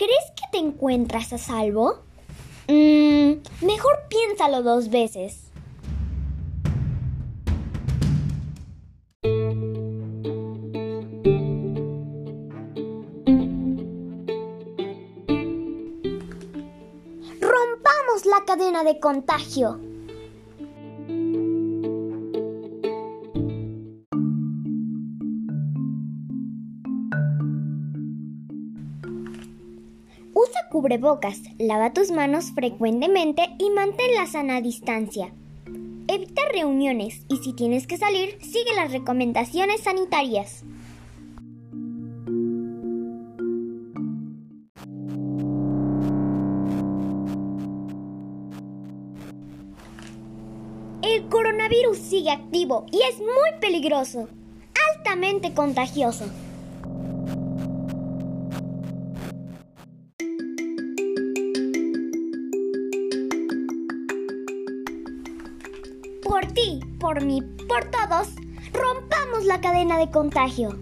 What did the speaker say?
¿Crees que te encuentras a salvo? Mm, mejor piénsalo dos veces. Rompamos la cadena de contagio. Usa cubrebocas, lava tus manos frecuentemente y mantén la sana distancia. Evita reuniones y si tienes que salir, sigue las recomendaciones sanitarias. El coronavirus sigue activo y es muy peligroso, altamente contagioso. Por ti, por mí, por todos, rompamos la cadena de contagio.